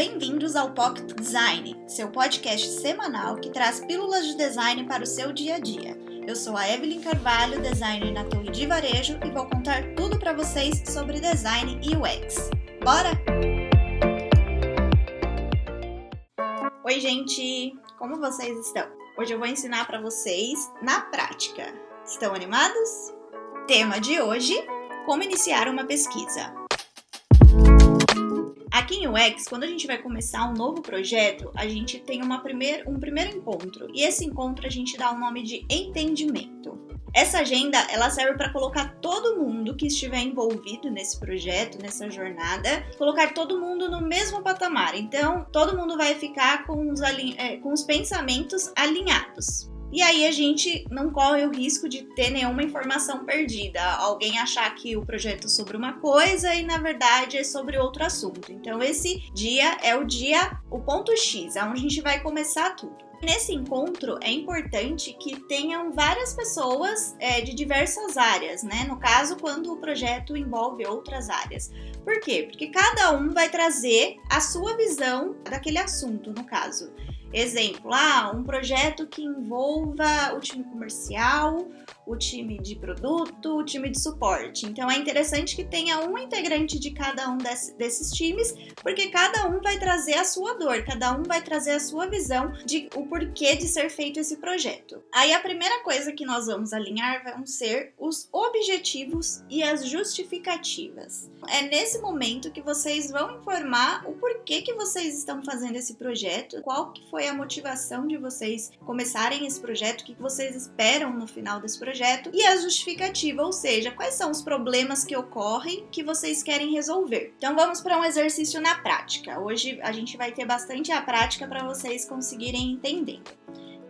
Bem-vindos ao Pocket Design, seu podcast semanal que traz pílulas de design para o seu dia a dia. Eu sou a Evelyn Carvalho, designer na Torre de Varejo, e vou contar tudo para vocês sobre design e UX. Bora? Oi, gente! Como vocês estão? Hoje eu vou ensinar para vocês na prática. Estão animados? Tema de hoje: como iniciar uma pesquisa. Aqui em UX, quando a gente vai começar um novo projeto, a gente tem uma primeir, um primeiro encontro e esse encontro a gente dá o nome de entendimento. Essa agenda ela serve para colocar todo mundo que estiver envolvido nesse projeto, nessa jornada, colocar todo mundo no mesmo patamar. Então, todo mundo vai ficar com os, é, com os pensamentos alinhados. E aí a gente não corre o risco de ter nenhuma informação perdida, alguém achar que o projeto é sobre uma coisa e na verdade é sobre outro assunto. Então esse dia é o dia, o ponto X, é onde a gente vai começar tudo. Nesse encontro é importante que tenham várias pessoas é, de diversas áreas, né? No caso, quando o projeto envolve outras áreas. Por quê? Porque cada um vai trazer a sua visão daquele assunto, no caso. Exemplo, ah, um projeto que envolva o time comercial, o time de produto, o time de suporte. Então é interessante que tenha um integrante de cada um desse, desses times, porque cada um vai trazer a sua dor, cada um vai trazer a sua visão de o porquê de ser feito esse projeto. Aí a primeira coisa que nós vamos alinhar vão ser os objetivos e as justificativas. É nesse momento que vocês vão informar o porquê que vocês estão fazendo esse projeto, qual que foi a motivação de vocês começarem esse projeto, o que vocês esperam no final desse projeto e a justificativa, ou seja, quais são os problemas que ocorrem que vocês querem resolver. Então vamos para um exercício na prática. Hoje a gente vai ter bastante a prática para vocês conseguirem entender.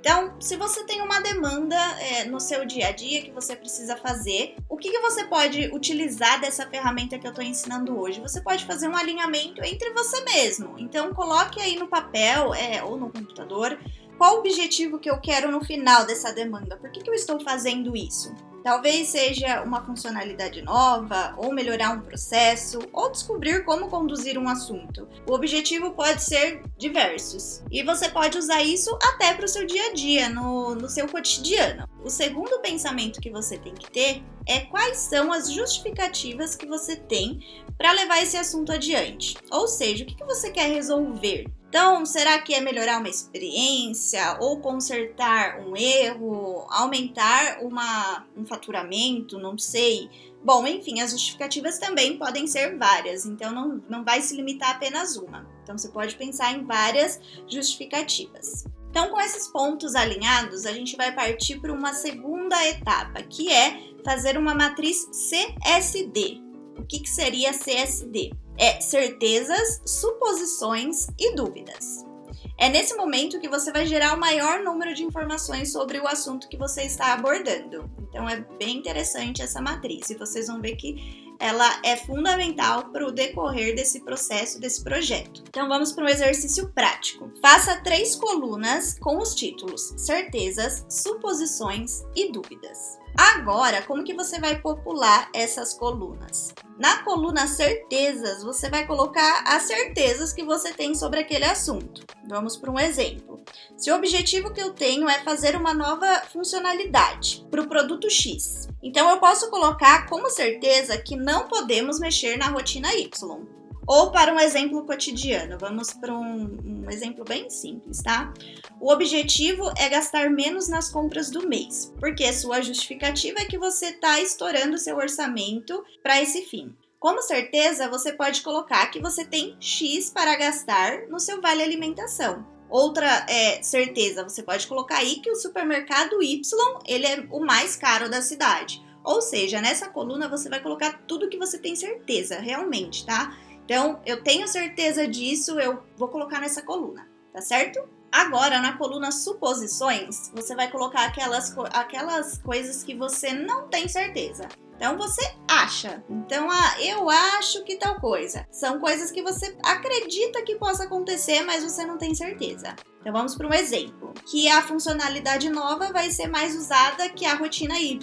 Então, se você tem uma demanda é, no seu dia a dia que você precisa fazer, o que, que você pode utilizar dessa ferramenta que eu estou ensinando hoje? Você pode fazer um alinhamento entre você mesmo. Então, coloque aí no papel é, ou no computador qual o objetivo que eu quero no final dessa demanda? Por que, que eu estou fazendo isso? Talvez seja uma funcionalidade nova, ou melhorar um processo, ou descobrir como conduzir um assunto. O objetivo pode ser diversos e você pode usar isso até para o seu dia a dia, no, no seu cotidiano. O segundo pensamento que você tem que ter é quais são as justificativas que você tem para levar esse assunto adiante. Ou seja, o que, que você quer resolver? Então, será que é melhorar uma experiência ou consertar um erro, aumentar uma, um faturamento? Não sei. Bom, enfim, as justificativas também podem ser várias, então não, não vai se limitar a apenas uma. Então, você pode pensar em várias justificativas. Então, com esses pontos alinhados, a gente vai partir para uma segunda etapa, que é fazer uma matriz CSD. O que, que seria CSD? É certezas, suposições e dúvidas. É nesse momento que você vai gerar o maior número de informações sobre o assunto que você está abordando. Então é bem interessante essa matriz e vocês vão ver que ela é fundamental para o decorrer desse processo, desse projeto. Então vamos para um exercício prático. Faça três colunas com os títulos certezas, suposições e dúvidas. Agora, como que você vai popular essas colunas? Na coluna certezas, você vai colocar as certezas que você tem sobre aquele assunto. Vamos para um exemplo. Se o objetivo que eu tenho é fazer uma nova funcionalidade para o produto X, então eu posso colocar como certeza que não podemos mexer na rotina Y. Ou para um exemplo cotidiano, vamos para um, um, exemplo bem simples, tá? O objetivo é gastar menos nas compras do mês, porque sua justificativa é que você está estourando seu orçamento para esse fim. Como certeza, você pode colocar que você tem X para gastar no seu vale alimentação. Outra é, certeza, você pode colocar aí que o supermercado Y ele é o mais caro da cidade. Ou seja, nessa coluna você vai colocar tudo que você tem certeza, realmente, tá? Então, eu tenho certeza disso, eu vou colocar nessa coluna, tá certo? Agora, na coluna suposições, você vai colocar aquelas, aquelas coisas que você não tem certeza. Então você acha. Então, ah, eu acho que tal coisa. São coisas que você acredita que possa acontecer, mas você não tem certeza. Então vamos para um exemplo, que a funcionalidade nova vai ser mais usada que a rotina Y.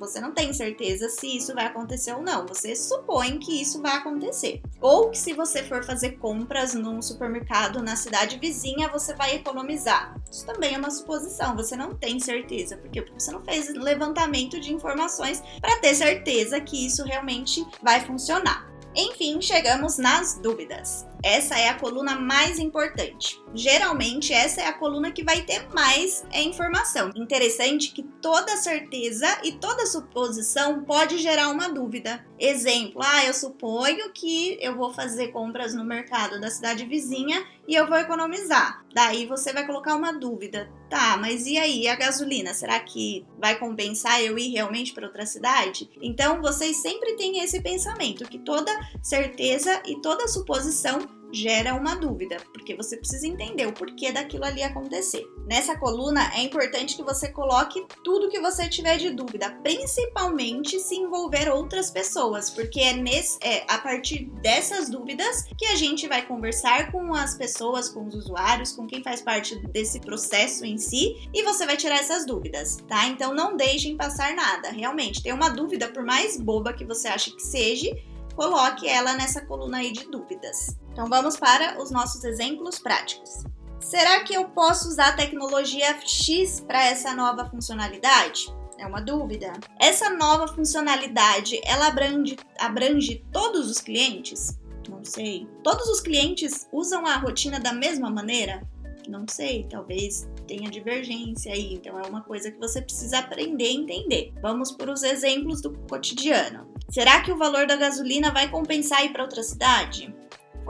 Você não tem certeza se isso vai acontecer ou não, você supõe que isso vai acontecer. Ou que se você for fazer compras num supermercado na cidade vizinha, você vai economizar. Isso também é uma suposição, você não tem certeza, porque você não fez levantamento de informações para ter certeza que isso realmente vai funcionar. Enfim, chegamos nas dúvidas. Essa é a coluna mais importante. Geralmente, essa é a coluna que vai ter mais é, informação. Interessante que toda certeza e toda suposição pode gerar uma dúvida. Exemplo: ah, eu suponho que eu vou fazer compras no mercado da cidade vizinha e eu vou economizar. Daí você vai colocar uma dúvida. Tá, mas e aí a gasolina? Será que vai compensar eu ir realmente para outra cidade? Então vocês sempre têm esse pensamento que toda certeza e toda suposição gera uma dúvida, porque você precisa entender o porquê daquilo ali acontecer. Nessa coluna é importante que você coloque tudo que você tiver de dúvida, principalmente se envolver outras pessoas, porque é, nesse, é a partir dessas dúvidas que a gente vai conversar com as pessoas, com os usuários, com quem faz parte desse processo em si, e você vai tirar essas dúvidas, tá? Então não deixem passar nada. Realmente, tem uma dúvida, por mais boba que você ache que seja, coloque ela nessa coluna aí de dúvidas. Então vamos para os nossos exemplos práticos. Será que eu posso usar a tecnologia X para essa nova funcionalidade? É uma dúvida. Essa nova funcionalidade, ela abrange, abrange todos os clientes? Não sei. Todos os clientes usam a rotina da mesma maneira? Não sei, talvez tenha divergência aí, então é uma coisa que você precisa aprender a entender. Vamos para os exemplos do cotidiano. Será que o valor da gasolina vai compensar ir para outra cidade?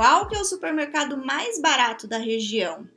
Qual que é o supermercado mais barato da região?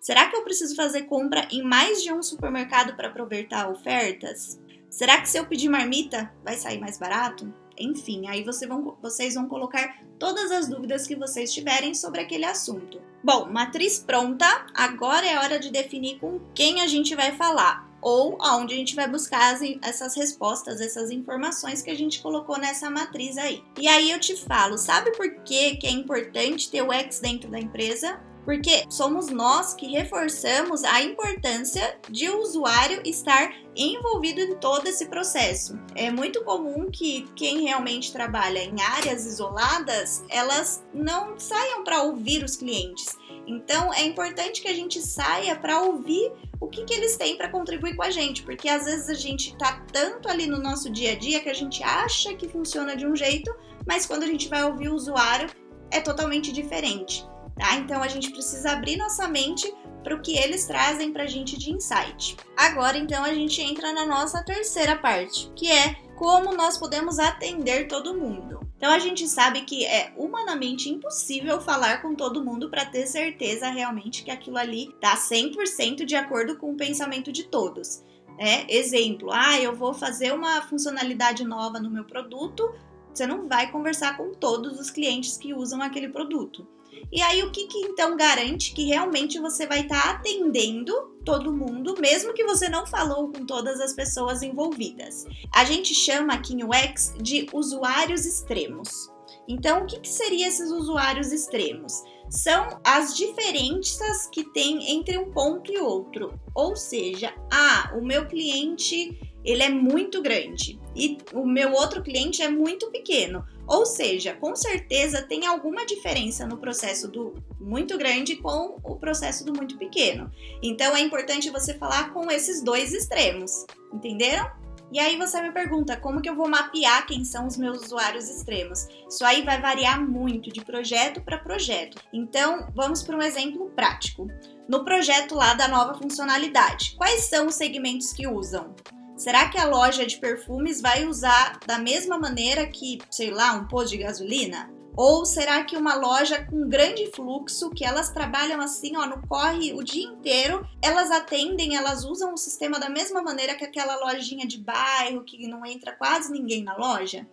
Será que eu preciso fazer compra em mais de um supermercado para aproveitar ofertas? Será que se eu pedir marmita vai sair mais barato? Enfim, aí você vão, vocês vão colocar todas as dúvidas que vocês tiverem sobre aquele assunto. Bom, matriz pronta, agora é hora de definir com quem a gente vai falar ou aonde a gente vai buscar as, essas respostas, essas informações que a gente colocou nessa matriz aí. E aí eu te falo, sabe por que, que é importante ter o X dentro da empresa? Porque somos nós que reforçamos a importância de o usuário estar envolvido em todo esse processo. É muito comum que quem realmente trabalha em áreas isoladas, elas não saiam para ouvir os clientes. Então é importante que a gente saia para ouvir o que, que eles têm para contribuir com a gente, porque às vezes a gente está tanto ali no nosso dia a dia que a gente acha que funciona de um jeito, mas quando a gente vai ouvir o usuário é totalmente diferente. Tá? Então a gente precisa abrir nossa mente para o que eles trazem para a gente de insight. Agora então a gente entra na nossa terceira parte, que é como nós podemos atender todo mundo. Então a gente sabe que é humanamente impossível falar com todo mundo para ter certeza realmente que aquilo ali está 100% de acordo com o pensamento de todos. É, exemplo, ah, eu vou fazer uma funcionalidade nova no meu produto, você não vai conversar com todos os clientes que usam aquele produto. E aí, o que, que então garante que realmente você vai estar tá atendendo todo mundo, mesmo que você não falou com todas as pessoas envolvidas? A gente chama aqui no X de usuários extremos. Então, o que, que seriam esses usuários extremos? São as diferenças que tem entre um ponto e outro. Ou seja, ah, o meu cliente ele é muito grande e o meu outro cliente é muito pequeno. Ou seja, com certeza tem alguma diferença no processo do muito grande com o processo do muito pequeno. Então é importante você falar com esses dois extremos, entenderam? E aí você me pergunta como que eu vou mapear quem são os meus usuários extremos. Isso aí vai variar muito de projeto para projeto. Então, vamos para um exemplo prático. No projeto lá da nova funcionalidade, quais são os segmentos que usam? Será que a loja de perfumes vai usar da mesma maneira que, sei lá, um posto de gasolina? Ou será que uma loja com grande fluxo, que elas trabalham assim, ó, no corre o dia inteiro, elas atendem, elas usam o sistema da mesma maneira que aquela lojinha de bairro que não entra quase ninguém na loja?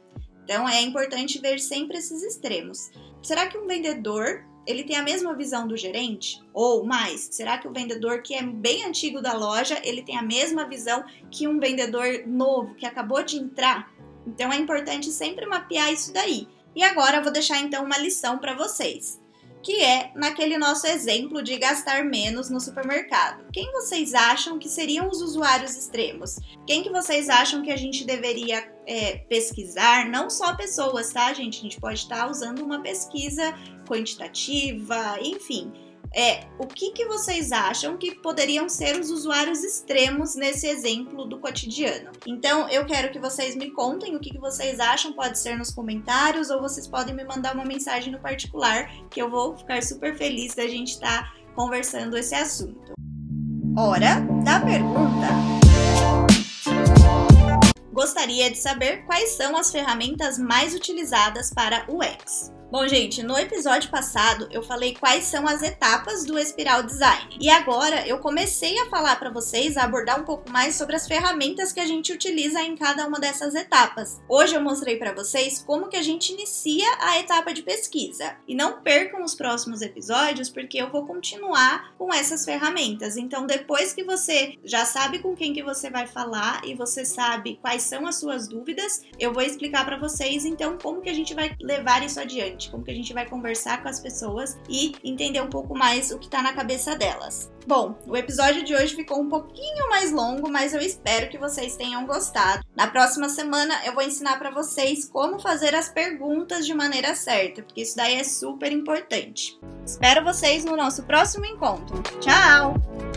Então é importante ver sempre esses extremos. Será que um vendedor ele tem a mesma visão do gerente? Ou mais, será que o vendedor que é bem antigo da loja, ele tem a mesma visão que um vendedor novo que acabou de entrar? Então é importante sempre mapear isso daí. E agora eu vou deixar então uma lição para vocês. Que é naquele nosso exemplo de gastar menos no supermercado. Quem vocês acham que seriam os usuários extremos? Quem que vocês acham que a gente deveria é, pesquisar? Não só pessoas, tá, gente? A gente pode estar usando uma pesquisa quantitativa, enfim é o que, que vocês acham que poderiam ser os usuários extremos nesse exemplo do cotidiano. Então, eu quero que vocês me contem o que, que vocês acham, pode ser nos comentários ou vocês podem me mandar uma mensagem no particular, que eu vou ficar super feliz da gente estar tá conversando esse assunto. Hora da pergunta! Gostaria de saber quais são as ferramentas mais utilizadas para o UX. Bom, gente, no episódio passado eu falei quais são as etapas do espiral design. E agora eu comecei a falar para vocês, a abordar um pouco mais sobre as ferramentas que a gente utiliza em cada uma dessas etapas. Hoje eu mostrei para vocês como que a gente inicia a etapa de pesquisa. E não percam os próximos episódios porque eu vou continuar com essas ferramentas. Então, depois que você já sabe com quem que você vai falar e você sabe quais são as suas dúvidas, eu vou explicar para vocês então como que a gente vai levar isso adiante gente, como que a gente vai conversar com as pessoas e entender um pouco mais o que tá na cabeça delas. Bom, o episódio de hoje ficou um pouquinho mais longo, mas eu espero que vocês tenham gostado. Na próxima semana eu vou ensinar para vocês como fazer as perguntas de maneira certa, porque isso daí é super importante. Espero vocês no nosso próximo encontro. Tchau!